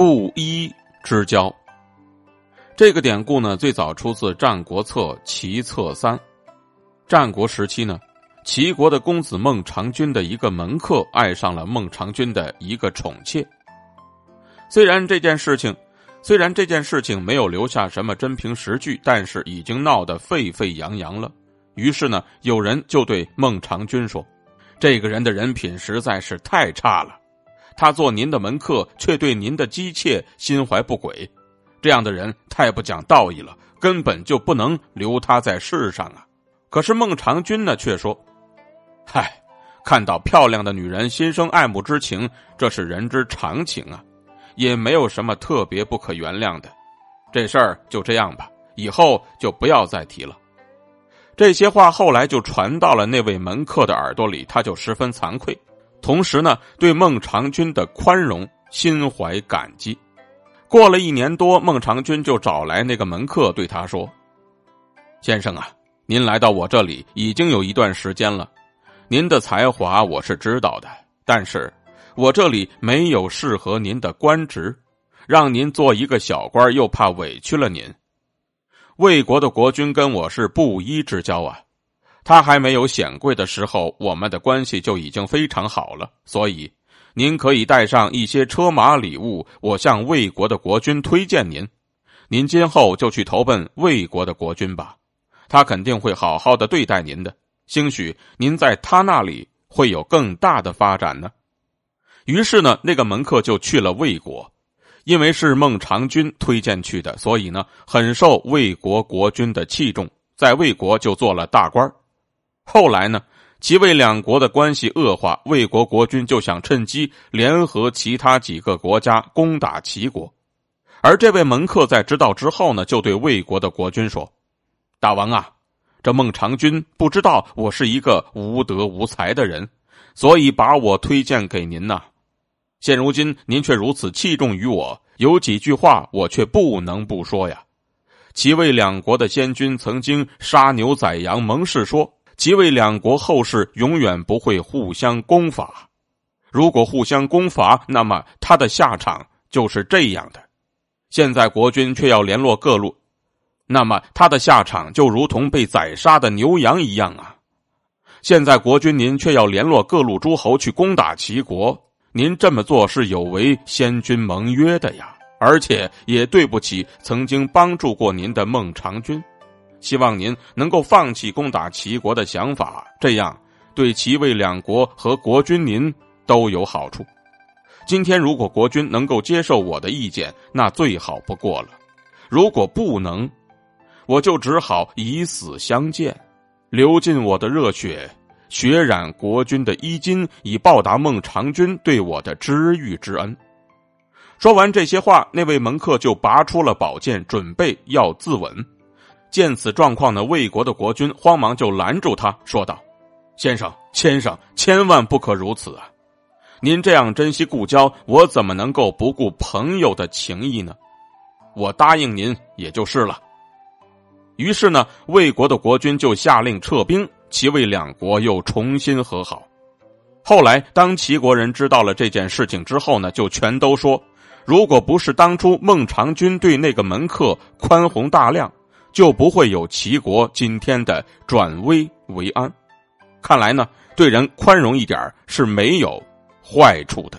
布衣之交。这个典故呢，最早出自《战国策·齐策三》。战国时期呢，齐国的公子孟尝君的一个门客爱上了孟尝君的一个宠妾。虽然这件事情，虽然这件事情没有留下什么真凭实据，但是已经闹得沸沸扬扬了。于是呢，有人就对孟尝君说：“这个人的人品实在是太差了，他做您的门客，却对您的姬妾心怀不轨。”这样的人太不讲道义了，根本就不能留他在世上啊！可是孟尝君呢，却说：“嗨，看到漂亮的女人心生爱慕之情，这是人之常情啊，也没有什么特别不可原谅的。这事儿就这样吧，以后就不要再提了。”这些话后来就传到了那位门客的耳朵里，他就十分惭愧，同时呢，对孟尝君的宽容心怀感激。过了一年多，孟尝君就找来那个门客，对他说：“先生啊，您来到我这里已经有一段时间了，您的才华我是知道的，但是我这里没有适合您的官职，让您做一个小官又怕委屈了您。魏国的国君跟我是布衣之交啊，他还没有显贵的时候，我们的关系就已经非常好了，所以。”您可以带上一些车马礼物，我向魏国的国君推荐您。您今后就去投奔魏国的国君吧，他肯定会好好的对待您的。兴许您在他那里会有更大的发展呢。于是呢，那个门客就去了魏国，因为是孟尝君推荐去的，所以呢，很受魏国国君的器重，在魏国就做了大官儿后来呢。齐魏两国的关系恶化，魏国国君就想趁机联合其他几个国家攻打齐国，而这位门客在知道之后呢，就对魏国的国君说：“大王啊，这孟尝君不知道我是一个无德无才的人，所以把我推荐给您呐。现如今您却如此器重于我，有几句话我却不能不说呀。齐魏两国的先君曾经杀牛宰羊，盟誓说。”即为两国后世永远不会互相攻伐，如果互相攻伐，那么他的下场就是这样的。现在国君却要联络各路，那么他的下场就如同被宰杀的牛羊一样啊！现在国君您却要联络各路诸侯去攻打齐国，您这么做是有违先君盟约的呀，而且也对不起曾经帮助过您的孟尝君。希望您能够放弃攻打齐国的想法，这样对齐魏两国和国君您都有好处。今天如果国君能够接受我的意见，那最好不过了；如果不能，我就只好以死相见，流尽我的热血，血染国君的衣襟，以报答孟尝君对我的知遇之恩。说完这些话，那位门客就拔出了宝剑，准备要自刎。见此状况呢，魏国的国君慌忙就拦住他，说道：“先生，先生，千万不可如此啊！您这样珍惜故交，我怎么能够不顾朋友的情谊呢？我答应您也就是了。”于是呢，魏国的国君就下令撤兵，齐魏两国又重新和好。后来，当齐国人知道了这件事情之后呢，就全都说：“如果不是当初孟尝君对那个门客宽宏大量。”就不会有齐国今天的转危为安。看来呢，对人宽容一点是没有坏处的。